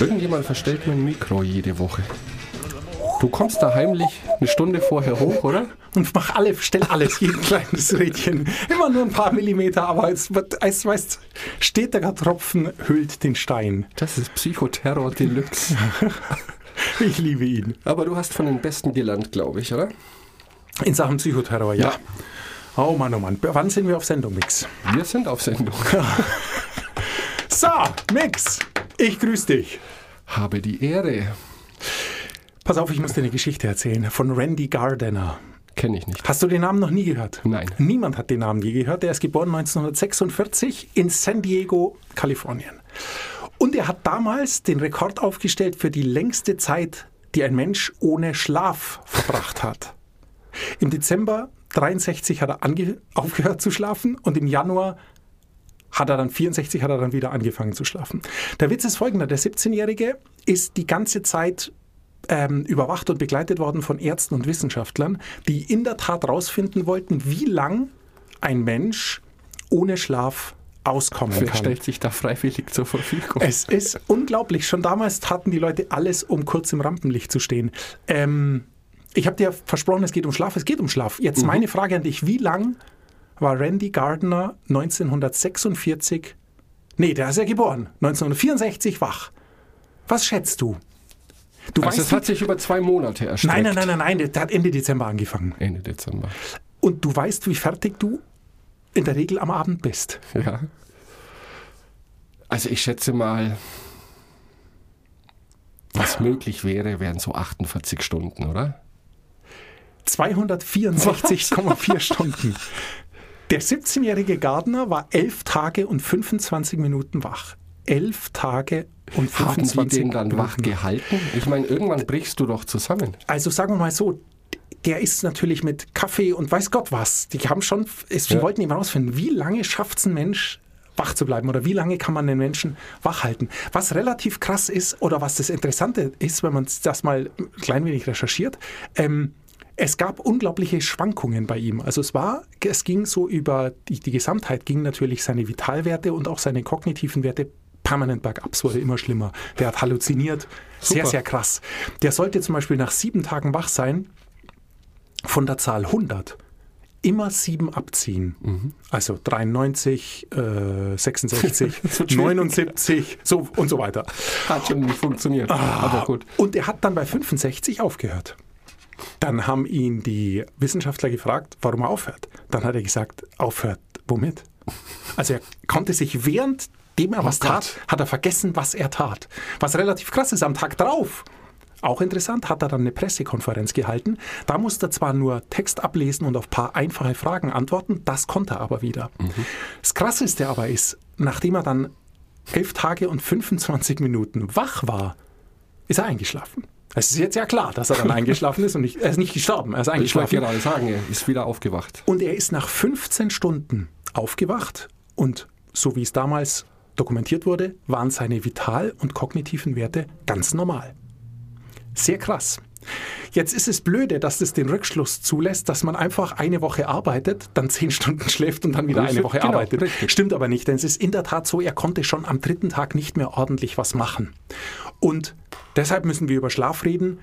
Irgendjemand verstellt mein Mikro jede Woche. Du kommst da heimlich eine Stunde vorher hoch, oder? Und mach alle, stell alles, jeden kleines Rädchen. Immer nur ein paar Millimeter, aber es es weißt, stetiger Tropfen hüllt den Stein. Das ist Psychoterror Deluxe. Ich liebe ihn. Aber du hast von den Besten gelernt, glaube ich, oder? In Sachen Psychoterror, ja. Ja. Oh Mann, oh Mann. Wann sind wir auf Sendung, Mix? Wir sind auf Sendung. So, Mix, ich grüße dich. Habe die Ehre. Pass auf, ich muss dir eine Geschichte erzählen von Randy Gardner. Kenne ich nicht. Hast du den Namen noch nie gehört? Nein. Niemand hat den Namen je gehört. Er ist geboren 1946 in San Diego, Kalifornien. Und er hat damals den Rekord aufgestellt für die längste Zeit, die ein Mensch ohne Schlaf verbracht hat. Im Dezember 63 hat er ange aufgehört zu schlafen und im Januar hat er dann 64 hat er dann wieder angefangen zu schlafen. Der Witz ist folgender: Der 17-Jährige ist die ganze Zeit ähm, überwacht und begleitet worden von Ärzten und Wissenschaftlern, die in der Tat herausfinden wollten, wie lang ein Mensch ohne Schlaf auskommen Wer kann. stellt sich da freiwillig zur Verfügung? Es ist unglaublich. Schon damals taten die Leute alles, um kurz im Rampenlicht zu stehen. Ähm, ich habe dir versprochen, es geht um Schlaf. Es geht um Schlaf. Jetzt meine Frage an dich. Wie lang war Randy Gardner 1946, nee, der ist ja geboren, 1964 wach? Was schätzt du? Du also es wie- hat sich über zwei Monate erstreckt. Nein, nein, nein, nein, nein, der hat Ende Dezember angefangen. Ende Dezember. Und du weißt, wie fertig du in der Regel am Abend bist. Ja. Also ich schätze mal, was möglich wäre, wären so 48 Stunden, oder? 264,4 Stunden. Der 17-jährige Gardner war elf Tage und 25 Minuten wach. Elf Tage und Haben 25 die den dann Minuten. wach gehalten? Ich meine, irgendwann brichst du doch zusammen. Also sagen wir mal so, der ist natürlich mit Kaffee und weiß Gott was. Die haben schon, es, Ja. wollten eben herausfinden, wie lange schafft es ein Mensch, wach zu bleiben oder wie lange kann man den Menschen wach halten. Was relativ krass ist oder was das Interessante ist, wenn man das mal ein klein wenig recherchiert, ähm, es gab unglaubliche Schwankungen bei ihm. Also es war, es ging so über die, die Gesamtheit, ging natürlich seine Vitalwerte und auch seine kognitiven Werte permanent bergab. Es wurde immer schlimmer. Der hat halluziniert. Sehr, Super. sehr krass. Der sollte zum Beispiel nach sieben Tagen wach sein von der Zahl 100 immer sieben abziehen. Also 93, äh, 66, 79, so und so weiter. Hat schon nicht funktioniert. Aber gut. Und er hat dann bei 65 aufgehört. Dann haben ihn die Wissenschaftler gefragt, warum er aufhört. Dann hat er gesagt, aufhört womit? Also er konnte sich während dem er was Gott. tat, hat er vergessen, was er tat. Was relativ krass ist, am Tag drauf, auch interessant, hat er dann eine Pressekonferenz gehalten. Da musste er zwar nur Text ablesen und auf ein paar einfache Fragen antworten, das konnte er aber wieder. Das Krasseste aber ist, nachdem er dann elf Tage und 25 Minuten wach war, ist er eingeschlafen. Es ist jetzt ja klar, dass er dann eingeschlafen ist und nicht, er ist nicht gestorben, er ist Ich wollte eingeschlafen. gerade sagen, er ist wieder aufgewacht. Und er ist nach 15 Stunden aufgewacht und so wie es damals dokumentiert wurde, waren seine vital- und kognitiven Werte ganz normal. Sehr krass. Jetzt ist es blöde, dass es den Rückschluss zulässt, dass man einfach eine Woche arbeitet, dann zehn Stunden schläft und dann wieder eine Woche genau, arbeitet. richtig. Stimmt aber nicht, denn es ist in der Tat so, er konnte schon am dritten Tag nicht mehr ordentlich was machen. Und deshalb müssen wir über Schlaf reden.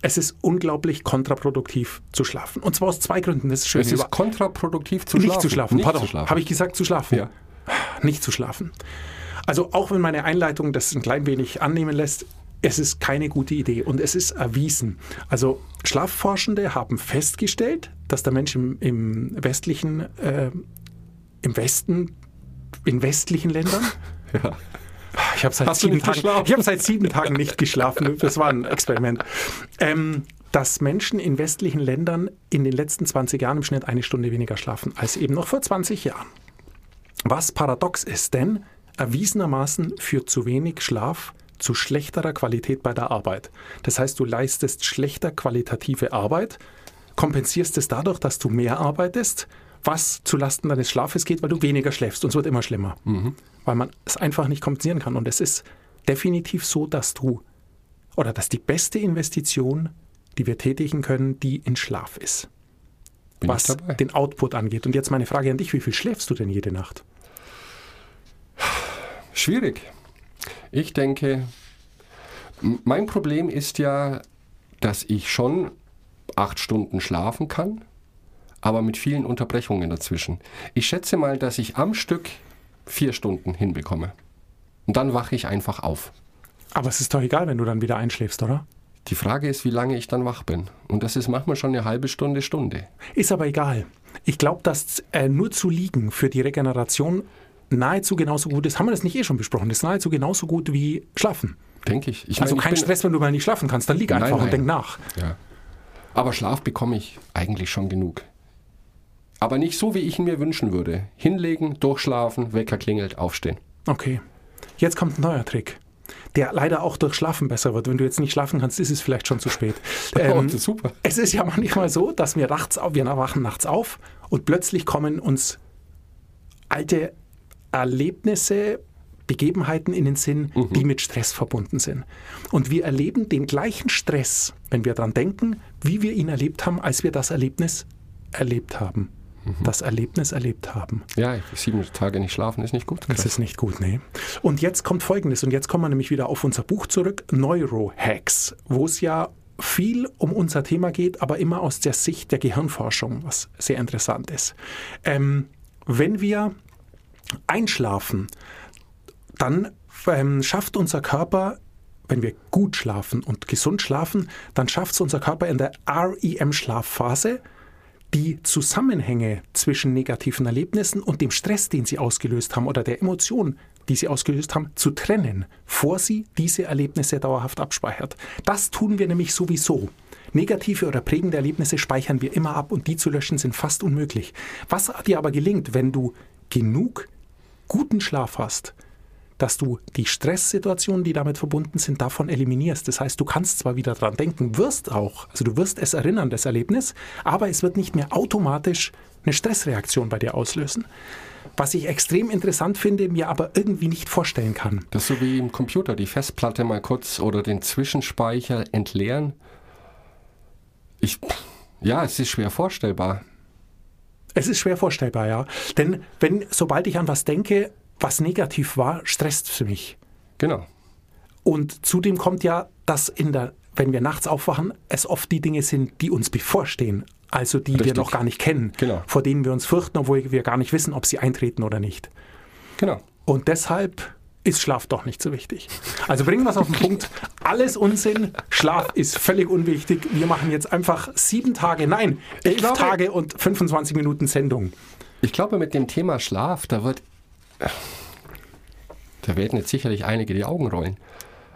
Es ist unglaublich kontraproduktiv zu schlafen. Und zwar aus zwei Gründen. Das ist schön. Es ist kontraproduktiv zu nicht schlafen. zu schlafen. Nicht Pardon. zu schlafen. Habe ich gesagt zu schlafen? Ja. Nicht zu schlafen. Also auch wenn meine Einleitung das ein klein wenig annehmen lässt, es ist keine gute Idee und es ist erwiesen. Also Schlafforschende haben festgestellt, dass der Mensch im, im westlichen, äh, im Westen, in westlichen Ländern, Ja. Ich habe seit, sieben Tagen- ich hab seit sieben Tagen nicht geschlafen. Das war ein Experiment. Ähm, dass Menschen in westlichen Ländern in den letzten 20 Jahren im Schnitt eine Stunde weniger schlafen als eben noch vor 20 Jahren. Was paradox ist, denn erwiesenermaßen führt zu wenig Schlaf zu schlechterer Qualität bei der Arbeit. Das heißt, du leistest schlechter qualitative Arbeit, kompensierst es dadurch, dass du mehr arbeitest, was zulasten deines Schlafes geht, weil du weniger schläfst und es wird immer schlimmer, weil man es einfach nicht kompensieren kann. Und es ist definitiv so, dass du oder dass die beste Investition, die wir tätigen können, die in Schlaf ist. Bin was den Output angeht. Und jetzt meine Frage an dich, wie viel schläfst du denn jede Nacht? Schwierig. Ich denke, mein Problem ist ja, dass ich schon acht Stunden schlafen kann, aber mit vielen Unterbrechungen dazwischen. Ich schätze mal, dass ich am Stück vier Stunden hinbekomme. Und dann wache ich einfach auf. Aber es ist doch egal, wenn du dann wieder einschläfst, oder? Die Frage ist, wie lange ich dann wach bin. Und das ist manchmal schon eine halbe Stunde, Stunde. Ist aber egal. Ich glaube, dass äh, nur zu liegen für die Regeneration nahezu genauso gut ist. Haben wir das nicht eh schon besprochen? Das ist nahezu genauso gut wie schlafen. Denke ich. ich Also meine, ich kein bin- Stress, wenn du mal nicht schlafen kannst. Dann lieg Nein, einfach und nein. denk nach. Ja. Aber Schlaf bekomme ich eigentlich schon genug. Aber nicht so, wie ich ihn mir wünschen würde. Hinlegen, durchschlafen, Wecker klingelt, aufstehen. Okay. Jetzt kommt ein neuer Trick. Der leider auch durch Schlafen besser wird. Wenn du jetzt nicht schlafen kannst, ist es vielleicht schon zu spät. Ähm, Oh, super. Es ist ja manchmal so, dass wir nachts auf, wir wachen nachts auf und plötzlich kommen uns alte Erlebnisse, Begebenheiten in den Sinn, die mit Stress verbunden sind. Und wir erleben den gleichen Stress, wenn wir daran denken, wie wir ihn erlebt haben, als wir das Erlebnis erlebt haben. Das Erlebnis erlebt haben. Ja, sieben Tage nicht schlafen ist nicht gut. Das ist nicht gut, nee. Und jetzt kommt Folgendes, und jetzt kommen wir nämlich wieder auf unser Buch zurück, Neurohacks, wo es ja viel um unser Thema geht, aber immer aus der Sicht der Gehirnforschung, was sehr interessant ist. Ähm, wenn wir einschlafen, dann ähm, schafft unser Körper, wenn wir gut schlafen und gesund schlafen, dann schafft es unser Körper in der REM-Schlafphase, die Zusammenhänge zwischen negativen Erlebnissen und dem Stress, den sie ausgelöst haben oder der Emotion, die sie ausgelöst haben, zu trennen, vor sie diese Erlebnisse dauerhaft abspeichert. Das tun wir nämlich sowieso. Negative oder prägende Erlebnisse speichern wir immer ab und die zu löschen sind fast unmöglich. Was dir aber gelingt, wenn du genug guten Schlaf hast, dass du die Stresssituationen, die damit verbunden sind, davon eliminierst. Das heißt, du kannst zwar wieder dran denken, wirst auch, also du wirst es erinnern, das Erlebnis, aber es wird nicht mehr automatisch eine Stressreaktion bei dir auslösen. Was ich extrem interessant finde, mir aber irgendwie nicht vorstellen kann. Das ist so wie im Computer, die Festplatte mal kurz oder den Zwischenspeicher entleeren. Ich, ja, es ist schwer vorstellbar. Es ist schwer vorstellbar, ja. Denn wenn, sobald ich an was denke, was negativ war, stresst es mich. Genau. Und zudem kommt ja, dass in der, wenn wir nachts aufwachen, es oft die Dinge sind, die uns bevorstehen. Also die wir Richtig. noch gar nicht kennen, Genau. vor denen wir uns fürchten, obwohl wir gar nicht wissen, ob sie eintreten oder nicht. Genau. Und deshalb ist Schlaf doch nicht so wichtig. Also bringen wir es auf den Punkt. Alles Unsinn. Schlaf ist völlig unwichtig. Wir machen jetzt einfach sieben Tage, nein, elf glaube- Tage und 25 Minuten Sendung. Ich glaube, mit dem Thema Schlaf, da wird. Da werden jetzt sicherlich einige die Augen rollen.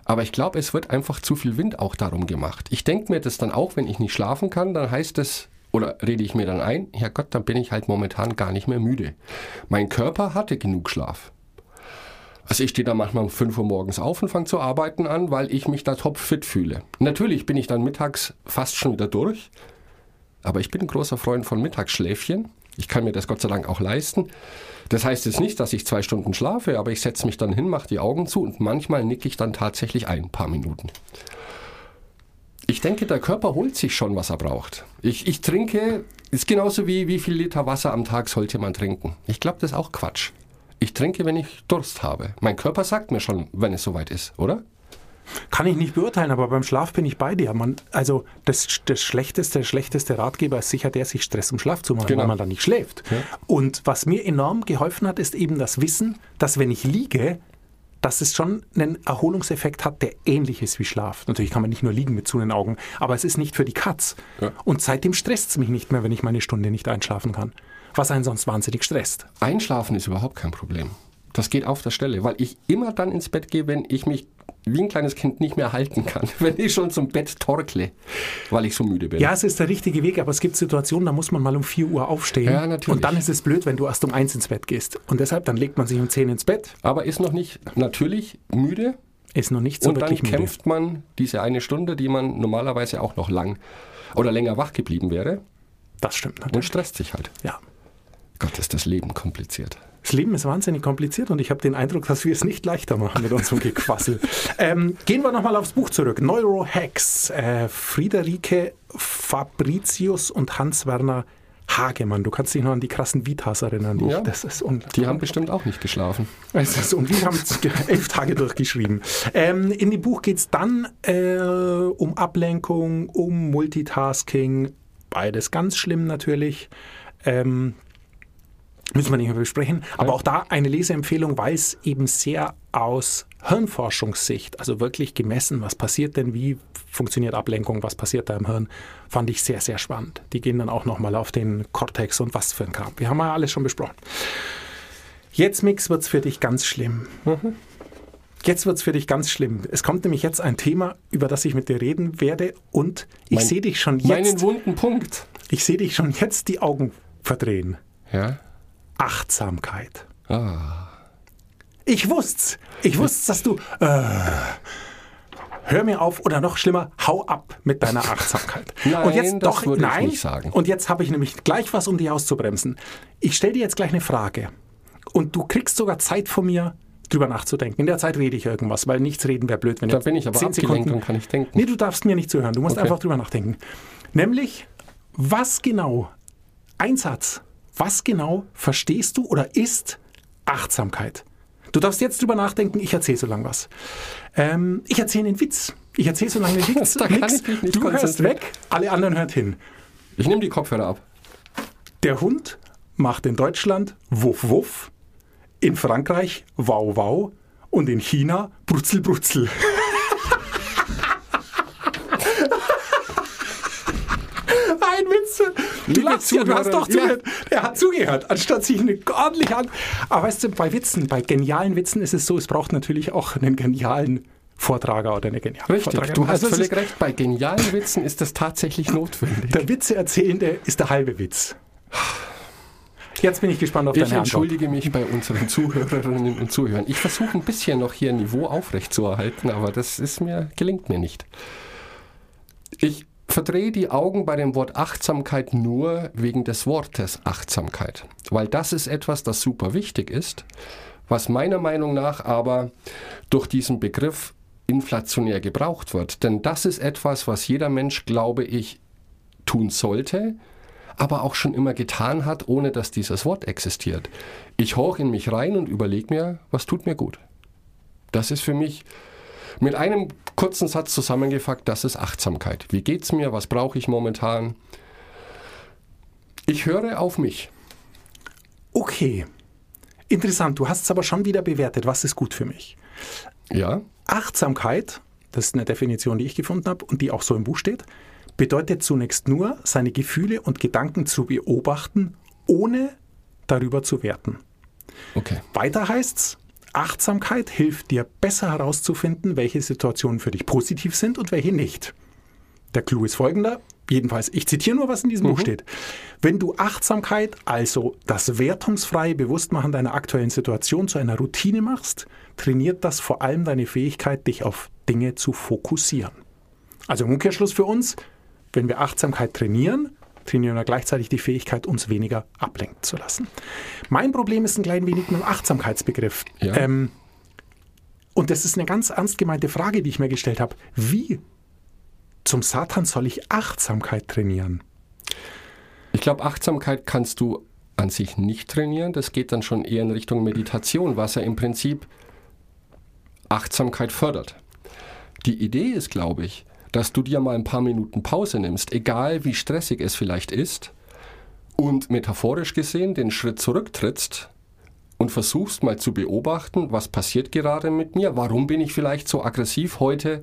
Aber ich glaube, es wird einfach zu viel Wind auch darum gemacht. Ich denke mir das dann auch, wenn ich nicht schlafen kann, dann heißt es, oder rede ich mir dann ein, ja Gott, dann bin ich halt momentan gar nicht mehr müde. Mein Körper hatte genug Schlaf. Also ich stehe da manchmal um 5 Uhr morgens auf und fange zu arbeiten an, weil ich mich da topfit fühle. Natürlich bin ich dann mittags fast schon wieder durch, aber ich bin ein großer Freund von Mittagsschläfchen. Ich kann mir das Gott sei Dank auch leisten. Das heißt jetzt nicht, dass ich zwei Stunden schlafe, aber ich setze mich dann hin, mache die Augen zu und manchmal nicke ich dann tatsächlich ein, paar Minuten. Ich denke, der Körper holt sich schon, was er braucht. Ich, ich trinke, ist genauso wie wie viel Liter Wasser am Tag sollte man trinken. Ich glaube, das ist auch Quatsch. Ich trinke, wenn ich Durst habe. Mein Körper sagt mir schon, wenn es soweit ist, oder? Kann ich nicht beurteilen, aber beim Schlaf bin ich bei dir. Man, also das, das schlechteste, schlechteste Ratgeber ist sicher der, sich Stress um Schlaf zu machen, Genau. weil man dann nicht schläft. Und was mir enorm geholfen hat, ist eben das Wissen, dass wenn ich liege, dass es schon einen Erholungseffekt hat, der ähnlich ist wie Schlaf. Natürlich kann man nicht nur liegen mit zu den Augen, aber es ist nicht für die Katz. Ja. Und seitdem stresst es mich nicht mehr, wenn ich meine Stunde nicht einschlafen kann. Was einen sonst wahnsinnig stresst. Einschlafen ist überhaupt kein Problem. Das geht auf der Stelle, weil ich immer dann ins Bett gehe, wenn ich mich wie ein kleines Kind nicht mehr halten kann. Wenn ich schon zum Bett torkle, weil ich so müde bin. Ja, es ist der richtige Weg, aber es gibt Situationen, da muss man mal um 4 Uhr aufstehen. Ja, natürlich. Und dann ist es blöd, wenn du erst um 1 ins Bett gehst. Und deshalb, dann legt man sich um 10 ins Bett, Aber ist noch nicht natürlich müde ist noch nicht so und dann wirklich müde. kämpft man diese eine Stunde, die man normalerweise auch noch lang oder länger wach geblieben wäre Das stimmt und natürlich. stresst sich halt. Ja. Gott, ist das Leben kompliziert. Das Leben ist wahnsinnig kompliziert und ich habe den Eindruck, dass wir es nicht leichter machen mit unserem Gequassel. ähm, gehen wir nochmal aufs Buch zurück. Neurohacks. Äh, Friederike Fabricius und Hans-Werner Hagemann. Du kannst dich noch an die krassen Vitas erinnern. Die, Ja. Das ist Die haben bestimmt auch nicht geschlafen. es ist, und wir haben elf Tage durchgeschrieben. Ähm, in dem Buch geht es dann äh, um Ablenkung, um Multitasking. Beides ganz schlimm natürlich. Ähm, müssen wir nicht mehr besprechen. Aber auch da eine Leseempfehlung, weil es eben sehr aus Hirnforschungssicht, also wirklich gemessen, was passiert denn, wie funktioniert Ablenkung, was passiert da im Hirn, fand ich sehr, sehr spannend. Die gehen dann auch nochmal auf den Cortex und was für ein Kram. Wir haben ja alles schon besprochen. Jetzt, Mix, wird es für dich ganz schlimm. Jetzt wird es für dich ganz schlimm. Es kommt nämlich jetzt ein Thema, über das ich mit dir reden werde und ich sehe dich schon Meinen jetzt, wunden Punkt. ich sehe dich schon jetzt die Augen verdrehen. Ja. Achtsamkeit. Ah. Ich wusste's. Ich wusste, dass du. Äh, hör mir auf oder noch schlimmer, hau ab mit deiner Achtsamkeit. Nein, und jetzt das doch, würde ich nein. nicht sagen. Und jetzt habe ich nämlich gleich was, um dich auszubremsen. Ich stelle dir jetzt gleich eine Frage. Und du kriegst sogar Zeit von mir, drüber nachzudenken. In der Zeit rede ich irgendwas, weil nichts reden wäre blöd, wenn Da jetzt bin ich aber zehn abgelenkt Sekunden- und kann nicht denken. Nee, du darfst mir nicht zuhören. Du musst Okay. einfach drüber nachdenken. Nämlich, was genau, ein Satz, was genau verstehst du oder ist Achtsamkeit? Du darfst jetzt drüber nachdenken, ich erzähle so lange was. Ähm, ich erzähle einen Witz. Ich erzähle so lange Witz. Da nix. du hörst weg, alle anderen hört hin. Ich nehme die Kopfhörer ab. Der Hund macht in Deutschland Wuff Wuff, in Frankreich Wow Wow und in China Brutzel Brutzel. Ein Witz. Du lachst ja, du hast doch zugehört. Er hat zugehört, anstatt sich eine ordentlich an. Aber weißt du, bei Witzen, bei genialen Witzen ist es so, es braucht natürlich auch einen genialen Vortrager oder eine geniale Richtig, Vortragerin. du hast Also völlig recht. Bei genialen Witzen ist das tatsächlich notwendig. Der Witzeerzählende ist der halbe Witz. Jetzt bin ich gespannt auf Ich deine Antwort. entschuldige mich bei unseren Zuhörerinnen und Zuhörern. Ich versuche ein bisschen noch hier Niveau aufrechtzuerhalten, aber das ist mir, gelingt mir nicht. Ich verdrehe die Augen bei dem Wort Achtsamkeit nur wegen des Wortes Achtsamkeit, weil das ist etwas, das super wichtig ist, was meiner Meinung nach aber durch diesen Begriff inflationär gebraucht wird. Denn das ist etwas, was jeder Mensch, glaube ich, tun sollte, aber auch schon immer getan hat, ohne dass dieses Wort existiert. Ich horch in mich rein und überlege mir, was tut mir gut. Das ist für mich mit einem kurzen Satz zusammengefasst, das ist Achtsamkeit. Wie geht's mir? Was brauche ich momentan? Ich höre auf mich. Okay. Interessant, du hast es aber schon wieder bewertet. Was ist gut für mich? Ja, Achtsamkeit, das ist eine Definition, die ich gefunden habe und die auch so im Buch steht, bedeutet zunächst nur, seine Gefühle und Gedanken zu beobachten, ohne darüber zu werten. okay. Weiter heißt's, Achtsamkeit hilft dir besser herauszufinden, welche Situationen für dich positiv sind und welche nicht. Der Clou ist folgender, jedenfalls, ich zitiere nur, was in diesem Buch steht. Wenn du Achtsamkeit, also das wertungsfreie Bewusstmachen deiner aktuellen Situation zu einer Routine machst, trainiert das vor allem deine Fähigkeit, dich auf Dinge zu fokussieren. Also im Umkehrschluss für uns, wenn wir Achtsamkeit trainieren, trainieren wir gleichzeitig die Fähigkeit, uns weniger ablenken zu lassen. Mein Problem ist ein klein wenig mit dem Achtsamkeitsbegriff. Ja. Ähm, und das ist eine ganz ernst gemeinte Frage, die ich mir gestellt habe. Wie zum Satan soll ich Achtsamkeit trainieren? Ich glaube, Achtsamkeit kannst du an sich nicht trainieren. Das geht dann schon eher in Richtung Meditation, was ja im Prinzip Achtsamkeit fördert. Die Idee ist, glaube ich, dass du dir mal ein paar Minuten Pause nimmst, egal wie stressig es vielleicht ist, und metaphorisch gesehen den Schritt zurücktrittst und versuchst mal zu beobachten, was passiert gerade mit mir, warum bin ich vielleicht so aggressiv heute,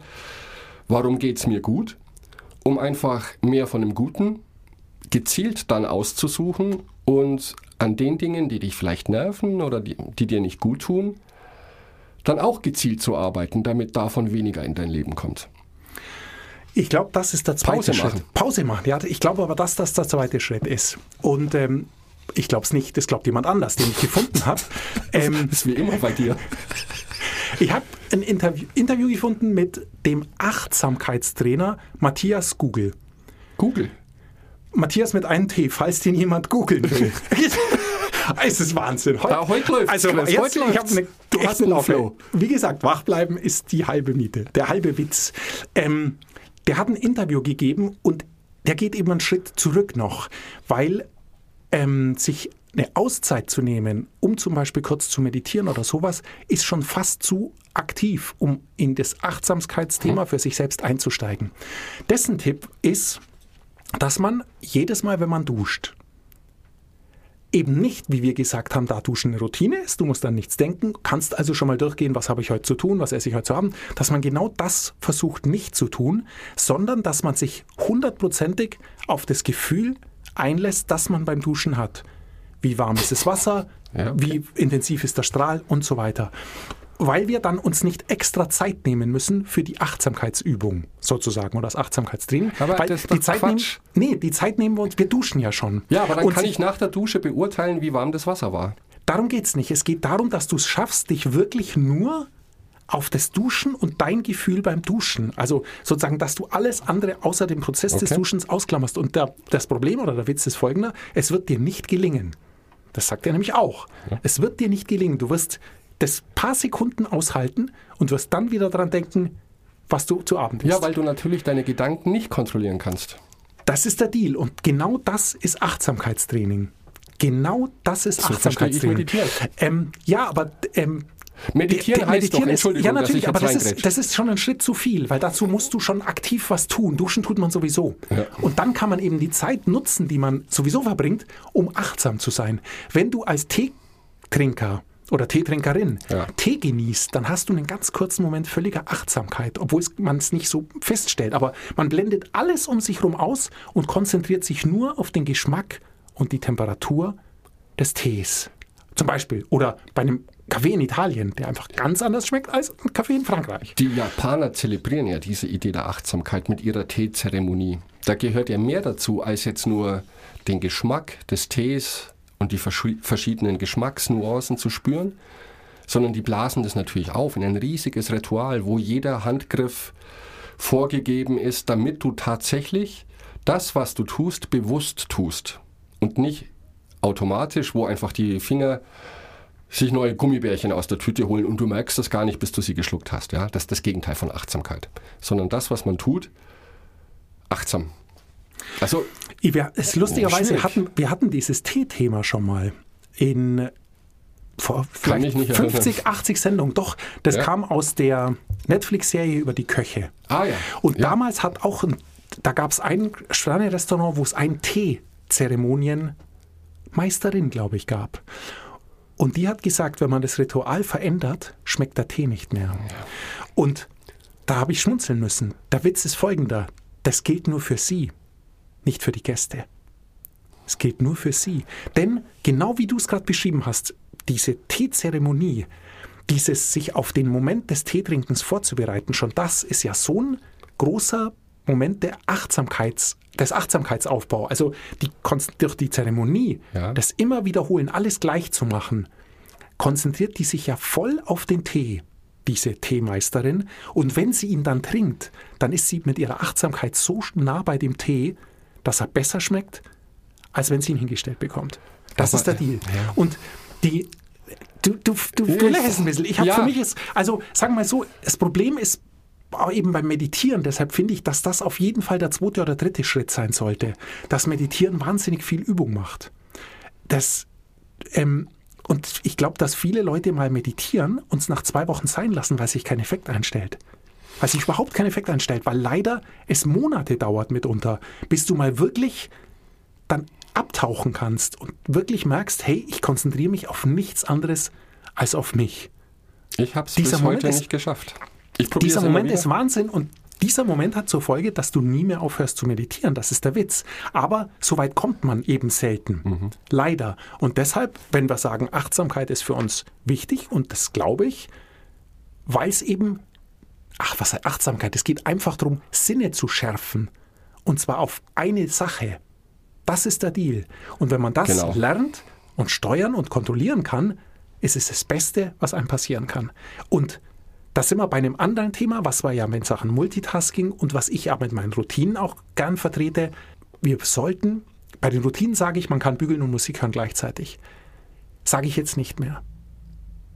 warum geht es mir gut, um einfach mehr von dem Guten gezielt dann auszusuchen und an den Dingen, die dich vielleicht nerven oder die, die dir nicht gut tun, dann auch gezielt zu arbeiten, damit davon weniger in dein Leben kommt. Ich glaube, das ist der zweite Pause Schritt. machen. Pause machen, ja. Ich glaube aber, dass das der zweite Schritt ist. Und ähm, ich glaube es nicht, das glaubt jemand anders, den ich gefunden habe. ähm, Das ist wie immer bei dir. Ich habe ein Interview, Interview gefunden mit dem Achtsamkeitstrainer Matthias Google. Google. Matthias mit einem T, falls den jemand googeln will. es ist Wahnsinn. Heu- Ja, heute läuft's, Also Chris, jetzt, heute ich habe eine, Du hast eine einen. Flow. Wie gesagt, wachbleiben ist die halbe Miete, der halbe Witz. Ähm, der hat ein Interview gegeben und der geht eben einen Schritt zurück noch, weil ähm, sich eine Auszeit zu nehmen, um zum Beispiel kurz zu meditieren oder sowas, ist schon fast zu aktiv, um in das Achtsamkeitsthema für sich selbst einzusteigen. Dessen Tipp ist, dass man jedes Mal, wenn man duscht, eben nicht, wie wir gesagt haben, da Duschen eine Routine ist, du musst dann nichts denken, kannst also schon mal durchgehen, was habe ich heute zu tun, was esse ich heute zu haben, dass man genau das versucht nicht zu tun, sondern dass man sich hundertprozentig auf das Gefühl einlässt, das man beim Duschen hat. Wie warm ist das Wasser, Ja, okay. wie intensiv ist der Strahl und so weiter. Weil wir dann uns nicht extra Zeit nehmen müssen für die Achtsamkeitsübung sozusagen oder das Achtsamkeitstraining. Aber Weil das ist die Zeit Quatsch. nehmen, nee, die Zeit nehmen wir uns, wir duschen ja schon. Ja, aber dann Und kann ich nach der Dusche beurteilen, wie warm das Wasser war. Darum geht es nicht. Es geht darum, dass du es schaffst, dich wirklich nur auf das Duschen und dein Gefühl beim Duschen, also sozusagen, dass du alles andere außer dem Prozess des Okay. Duschens ausklammerst. Und der, das Problem oder der Witz ist folgender, es wird dir nicht gelingen. Das sagt er nämlich auch. Es wird dir nicht gelingen. Du wirst das paar Sekunden aushalten und wirst dann wieder daran denken, was du zu Abend isst. Ja, weil du natürlich deine Gedanken nicht kontrollieren kannst. Das ist der Deal. Und genau das ist Achtsamkeitstraining. Genau das ist So Achtsamkeitstraining. Meditieren. Ähm, ja, aber ähm, Meditieren heißt doch, ist, Entschuldigung, ja dass natürlich, ich aber das ist, das ist schon ein Schritt zu viel, weil dazu musst du schon aktiv was tun. Duschen tut man sowieso. Ja. Und dann kann man eben die Zeit nutzen, die man sowieso verbringt, um achtsam zu sein. Wenn du als Teetrinker oder Teetrinkerin Ja. Tee genießt, dann hast du einen ganz kurzen Moment völliger Achtsamkeit, obwohl man es nicht so feststellt. Aber man blendet alles um sich herum aus und konzentriert sich nur auf den Geschmack und die Temperatur des Tees. Zum Beispiel. Oder bei einem Kaffee in Italien, der einfach ganz anders schmeckt als ein Kaffee in Frankreich. Die Japaner zelebrieren ja diese Idee der Achtsamkeit mit ihrer Teezeremonie. Da gehört ja mehr dazu, als jetzt nur den Geschmack des Tees und die verschi- verschiedenen Geschmacksnuancen zu spüren, sondern die blasen das natürlich auf in ein riesiges Ritual, wo jeder Handgriff vorgegeben ist, damit du tatsächlich das, was du tust, bewusst tust und nicht automatisch, wo einfach die Finger sich neue Gummibärchen aus der Tüte holen und du merkst das gar nicht, bis du sie geschluckt hast. Ja? Das ist das Gegenteil von Achtsamkeit. Sondern das, was man tut, achtsam. Also, Wir, es lustigerweise schwierig. hatten wir hatten dieses Tee-Thema schon mal in vor vielleicht mich nicht erinnern. 50, 80 Sendungen. Doch, das Ja. kam aus der Netflix-Serie über die Köche. ah ja. Und ja. damals hat auch ein, da gab es ein Sterne-Restaurant, wo es ein Tee-Zeremonienmeisterin, glaube ich, gab. Und die hat gesagt, wenn man das Ritual verändert, schmeckt der Tee nicht mehr. Und da habe ich schmunzeln müssen. Der Witz ist folgender. Das gilt nur für sie, nicht für die Gäste. Es gilt nur für sie. Denn genau wie du es gerade beschrieben hast, diese Teezeremonie, dieses sich auf den Moment des Teetrinkens vorzubereiten, schon das ist ja so ein großer Moment der Achtsamkeits, des Achtsamkeitsaufbau. Also die, durch die Zeremonie, Ja. das immer wiederholen, alles gleich zu machen, konzentriert die sich ja voll auf den Tee, diese Teemeisterin. Und wenn sie ihn dann trinkt, dann ist sie mit ihrer Achtsamkeit so nah bei dem Tee, dass er besser schmeckt, als wenn sie ihn hingestellt bekommt. Das Aber, ist der Deal. ja. Und die, du, du, du, du lächelst ein bisschen. Ich habe ja. für mich ist, also sagen wir mal so, das Problem ist auch eben beim Meditieren, deshalb finde ich, dass das auf jeden Fall der zweite oder dritte Schritt sein sollte, dass Meditieren wahnsinnig viel Übung macht. Das, ähm, und ich glaube, dass viele Leute mal meditieren und es nach zwei Wochen sein lassen, weil sich kein Effekt einstellt. Weil sich überhaupt kein Effekt einstellt, weil leider es Monate dauert mitunter, bis du mal wirklich dann abtauchen kannst und wirklich merkst, hey, ich konzentriere mich auf nichts anderes als auf mich. Ich habe es bis Moment heute ist- nicht geschafft. Dieser Moment ist Wahnsinn und dieser Moment hat zur Folge, dass du nie mehr aufhörst zu meditieren. Das ist der Witz. Aber so weit kommt man eben selten. Mhm. Leider. Und deshalb, wenn wir sagen, Achtsamkeit ist für uns wichtig, und das glaube ich, weil es eben, ach, was heißt Achtsamkeit? Es geht einfach darum, Sinne zu schärfen. Und zwar auf eine Sache. Das ist der Deal. Und wenn man das Genau. lernt und steuern und kontrollieren kann, ist es das Beste, was einem passieren kann. Und da sind wir bei einem anderen Thema, was wir ja in Sachen Multitasking und was ich ja mit meinen Routinen auch gern vertrete. Wir sollten, bei den Routinen sage ich, man kann bügeln und Musik hören gleichzeitig. Sage ich jetzt nicht mehr.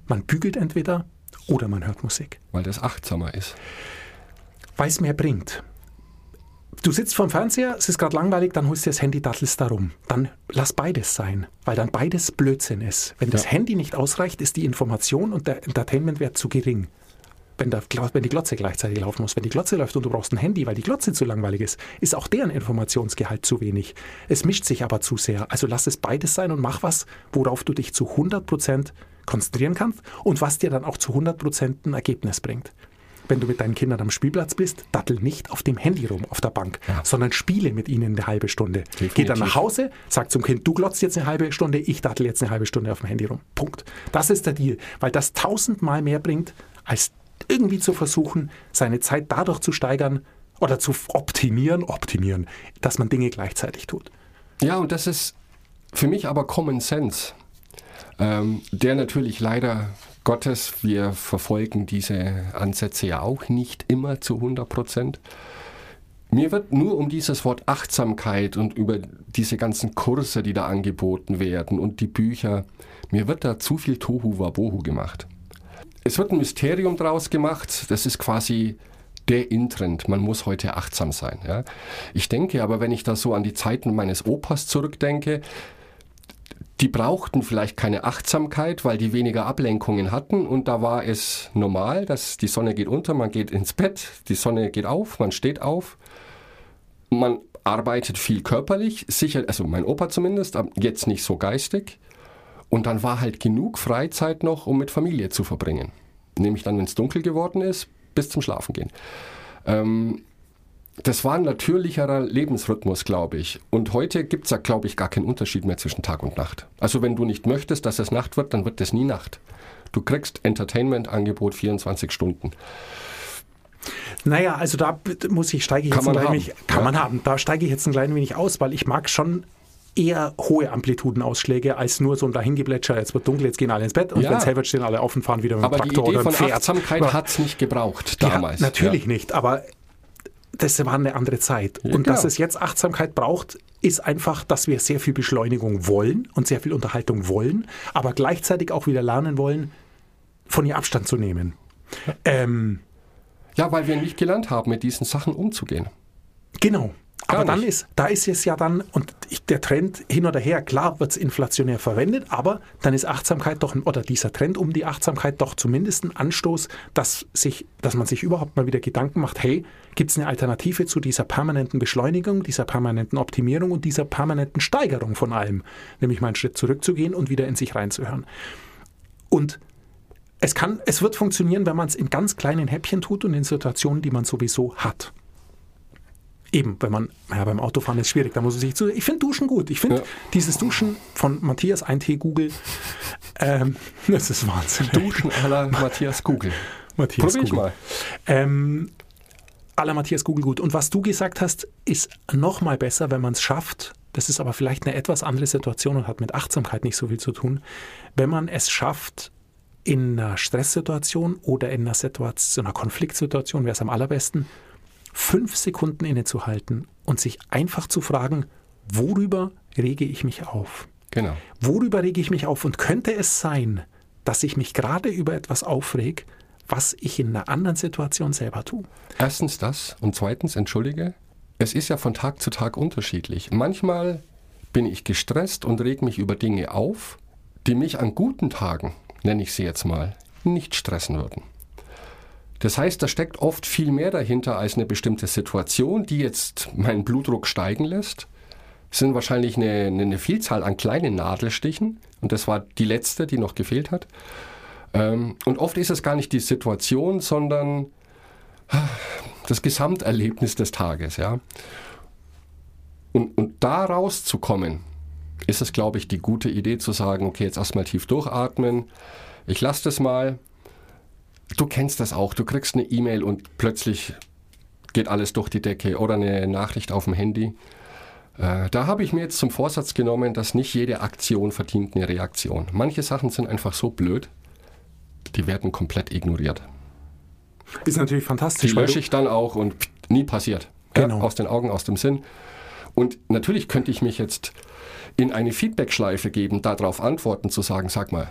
Man bügelt entweder oder man hört Musik, Weil das achtsamer ist. weil es mehr bringt. Du sitzt vorm Fernseher, es ist gerade langweilig, dann holst du das Handy, dattelst darum. Dann lass beides sein, weil dann beides Blödsinn ist. Wenn das Ja. Handy nicht ausreicht, ist die Information und der Entertainmentwert zu gering. Wenn, der, wenn die Glotze gleichzeitig laufen muss. Wenn die Glotze läuft und du brauchst ein Handy, weil die Glotze zu langweilig ist, ist auch deren Informationsgehalt zu wenig. Es mischt sich aber zu sehr. Also lass es beides sein und mach was, worauf du dich zu 100% konzentrieren kannst und was dir dann auch zu 100% ein Ergebnis bringt. Wenn du mit deinen Kindern am Spielplatz bist, dattel nicht auf dem Handy rum auf der Bank, sondern spiele mit ihnen eine halbe Stunde. Geh dann Definitiv. nach Hause, sag zum Kind, du glotzt jetzt eine halbe Stunde, ich dattel jetzt eine halbe Stunde auf dem Handy rum. Punkt. Das ist der Deal, weil das tausendmal mehr bringt, als irgendwie zu versuchen, seine Zeit dadurch zu steigern oder zu optimieren, optimieren, dass man Dinge gleichzeitig tut. Ja, und das ist für mich aber Common Sense, ähm, der natürlich leider Gottes, wir verfolgen diese Ansätze ja auch nicht immer zu 100 Prozent. Mir wird nur um dieses Wort Achtsamkeit und über diese ganzen Kurse, die da angeboten werden und die Bücher, mir wird da zu viel Tohu Wabohu gemacht. Es wird ein Mysterium draus gemacht, das ist quasi der Intrend. Man muss heute achtsam sein. Ja. Ich denke aber, wenn ich da so an die Zeiten meines Opas zurückdenke, die brauchten vielleicht keine Achtsamkeit, weil die weniger Ablenkungen hatten und da war es normal, dass die Sonne geht unter, man geht ins Bett, die Sonne geht auf, man steht auf, man arbeitet viel körperlich, sicher, also mein Opa zumindest, jetzt nicht so geistig und dann war halt genug Freizeit noch, um mit Familie zu verbringen. Nämlich dann, wenn es dunkel geworden ist, bis zum Schlafen gehen. Ähm, das war ein natürlicherer Lebensrhythmus, glaube ich. Und heute gibt es ja, glaube ich, gar keinen Unterschied mehr zwischen Tag und Nacht. Also wenn du nicht möchtest, dass es Nacht wird, dann wird es nie Nacht. Du kriegst Entertainment-Angebot 24 Stunden. Naja, also da muss ich, steige ich Kann jetzt ein klein wenig, kann Ja. man haben. Da steige ich jetzt ein klein wenig aus, weil ich mag schon eher hohe Amplitudenausschläge als nur so ein Dahingeplätscher, jetzt wird dunkel, jetzt gehen alle ins Bett und Ja. wenn es hell wird, stehen alle auf und fahren wieder mit dem Aber die Traktor Idee oder von. Achtsamkeit hat es nicht gebraucht Ja, damals. natürlich Ja. nicht, aber das war eine andere Zeit. Ja, und dass genau. es jetzt Achtsamkeit braucht, ist einfach, dass wir sehr viel Beschleunigung wollen und sehr viel Unterhaltung wollen, aber gleichzeitig auch wieder lernen wollen, von ihr Abstand zu nehmen. Ähm, Ja, weil wir nicht gelernt haben, mit diesen Sachen umzugehen. Genau. Gar Aber dann ist, da ist es ja dann, und der Trend hin oder her, klar wird es inflationär verwendet, aber dann ist Achtsamkeit doch, ein- oder dieser Trend um die Achtsamkeit doch zumindest ein Anstoß, dass, sich, dass man sich überhaupt mal wieder Gedanken macht, hey, gibt es eine Alternative zu dieser permanenten Beschleunigung, dieser permanenten Optimierung und dieser permanenten Steigerung von allem, nämlich mal einen Schritt zurückzugehen und wieder in sich reinzuhören. Und es, kann, es wird funktionieren, wenn man es in ganz kleinen Häppchen tut und in Situationen, die man sowieso hat. Eben, wenn man, ja, beim Autofahren ist schwierig, da muss man sich zu. Ich finde Duschen gut. Ich finde Ja. dieses Duschen von Matthias 1T Google, ähm, das ist Wahnsinn. Duschen aller Matthias Google. Matthias Probier ich Google. mal. Ähm, aller Matthias Google gut. Und was du gesagt hast, ist noch mal besser, wenn man es schafft. Das ist aber vielleicht eine etwas andere Situation und hat mit Achtsamkeit nicht so viel zu tun. Wenn man es schafft, in einer Stresssituation oder in einer, Situation, einer Konfliktsituation, wäre es am allerbesten, fünf Sekunden innezuhalten und sich einfach zu fragen, worüber rege ich mich auf? Genau. Worüber rege ich mich auf? Und könnte es sein, dass ich mich gerade über etwas aufreg, was ich in einer anderen Situation selber tue? Erstens das und zweitens, entschuldige, es ist ja von Tag zu Tag unterschiedlich. Manchmal bin ich gestresst und reg mich über Dinge auf, die mich an guten Tagen, nenne ich sie jetzt mal, nicht stressen würden. Das heißt, da steckt oft viel mehr dahinter als eine bestimmte Situation, die jetzt meinen Blutdruck steigen lässt. Es sind wahrscheinlich eine, eine Vielzahl an kleinen Nadelstichen und das war die letzte, die noch gefehlt hat. Ähm, Und oft ist es gar nicht die Situation, sondern das Gesamterlebnis des Tages, ja. Und, und da rauszukommen, ist es, glaube ich, die gute Idee zu sagen, okay, jetzt erstmal tief durchatmen, ich lasse das mal. Du kennst das auch, du kriegst eine E-Mail und plötzlich geht alles durch die Decke oder eine Nachricht auf dem Handy. Äh, da habe ich mir jetzt zum Vorsatz genommen, dass nicht jede Aktion verdient eine Reaktion. Manche Sachen sind einfach so blöd, die werden komplett ignoriert. Ist natürlich Die fantastisch. weil lösche ich dann auch und nie passiert. Ja, Genau. aus den Augen, aus dem Sinn. Und natürlich könnte ich mich jetzt in eine Feedback-Schleife geben, darauf antworten, zu sagen, sag mal,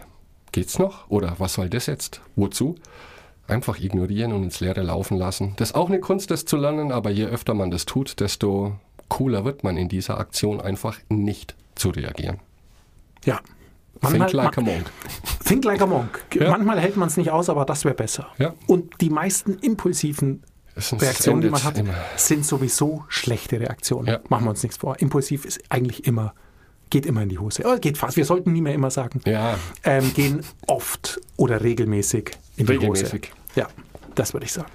geht's noch? Oder was soll das jetzt? Wozu? Einfach ignorieren und ins Leere laufen lassen. Das ist auch eine Kunst, das zu lernen, aber je öfter man das tut, desto cooler wird man in dieser Aktion einfach nicht zu reagieren. Ja. Think like a monk. Think like a monk. Ja. Manchmal hält man es nicht aus, aber das wäre besser. Ja. Und die meisten impulsiven Reaktionen, die man hat, immer. sind sowieso schlechte Reaktionen. Ja. Machen wir uns nichts vor. Impulsiv ist eigentlich immer, geht immer in die Hose. Oh, geht fast. Wir sollten nie mehr immer sagen. Ja, Ähm, gehen oft oder regelmäßig in die Regelmäßig. Hose. Ja, das würde ich sagen.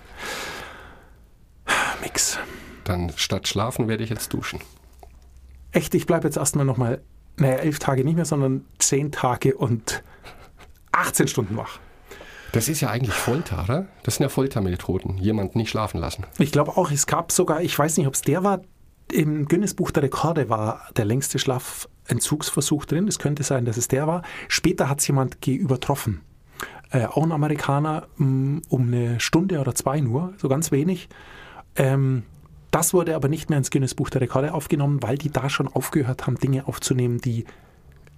Mix. dann statt schlafen werde ich jetzt duschen. Echt, ich bleibe jetzt erstmal nochmal, naja, elf Tage nicht mehr, sondern zehn Tage und 18 Stunden wach. Das ist ja eigentlich Folter, oder? Das sind ja Foltermethoden. Jemand nicht schlafen lassen. Ich glaube auch, es gab sogar, ich weiß nicht, ob es der war, im Guinness-Buch der Rekorde war der längste Schlafentzugsversuch drin. Es könnte sein, dass es der war. Später hat es jemand übertroffen. Äh, auch ein Amerikaner mh, um eine Stunde oder zwei nur, so ganz wenig. Ähm, das wurde aber nicht mehr ins Guinness-Buch der Rekorde aufgenommen, weil die da schon aufgehört haben, Dinge aufzunehmen, die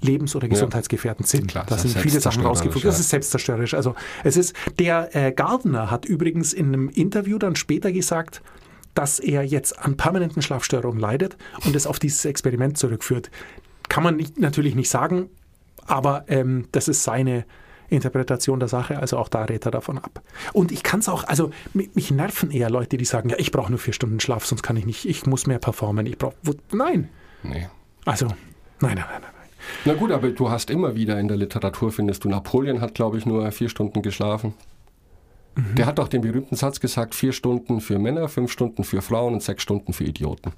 lebens- oder gesundheitsgefährdend sind. Klar, da das sind ist viele Sachen rausgeflogen. ja. Das ist selbstzerstörerisch. Also es ist der äh, Gardner hat übrigens in einem Interview dann später gesagt, dass er jetzt an permanenten Schlafstörungen leidet und es auf dieses Experiment zurückführt. Kann man nicht, natürlich nicht sagen, aber ähm, das ist seine Interpretation der Sache, also auch da rät er davon ab. Und ich kann es auch, also mi- mich nerven eher Leute, die sagen, ja, ich brauche nur vier Stunden Schlaf, sonst kann ich nicht, ich muss mehr performen, ich brauche, nein, Nee. also, nein, nein, nein. nein. Na gut, aber du hast immer wieder in der Literatur, findest du, Napoleon hat, glaube ich, nur vier Stunden geschlafen. Mhm. Der hat doch den berühmten Satz gesagt, vier Stunden für Männer, fünf Stunden für Frauen und sechs Stunden für Idioten.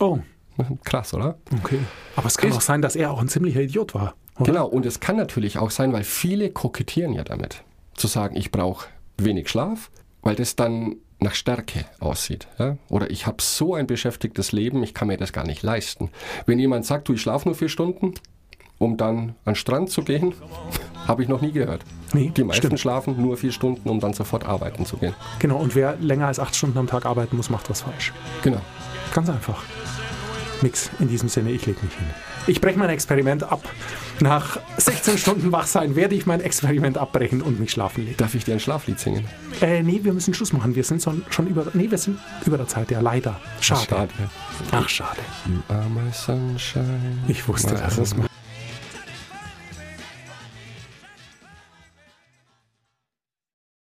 Oh, Krass, oder? okay. Aber es kann Ist- auch sein, dass er auch ein ziemlicher Idiot war. Oder? Genau, und es kann natürlich auch sein, weil viele kokettieren ja damit, zu sagen, ich brauche wenig Schlaf, weil das dann nach Stärke aussieht. Ja? Oder ich habe so ein beschäftigtes Leben, ich kann mir das gar nicht leisten. Wenn jemand sagt, du, ich schlafe nur vier Stunden, um dann an den Strand zu gehen, habe ich noch nie gehört. Nee, Die meisten stimmt. schlafen nur vier Stunden, um dann sofort arbeiten zu gehen. Genau, und wer länger als acht Stunden am Tag arbeiten muss, macht was falsch. Genau. Ganz einfach. Nix. In diesem Sinne, ich lege mich hin. Ich breche mein Experiment ab. Nach 16 Stunden Wachsein werde ich mein Experiment abbrechen und mich schlafen legen. Darf ich dir ein Schlaflied singen? Äh, nee, wir müssen Schluss machen. Wir sind schon, schon über. Nee, wir sind über der Zeit, ja, leider. Schade. Schade. Ach, schade. You are my sunshine. Ich wusste, dass es mal.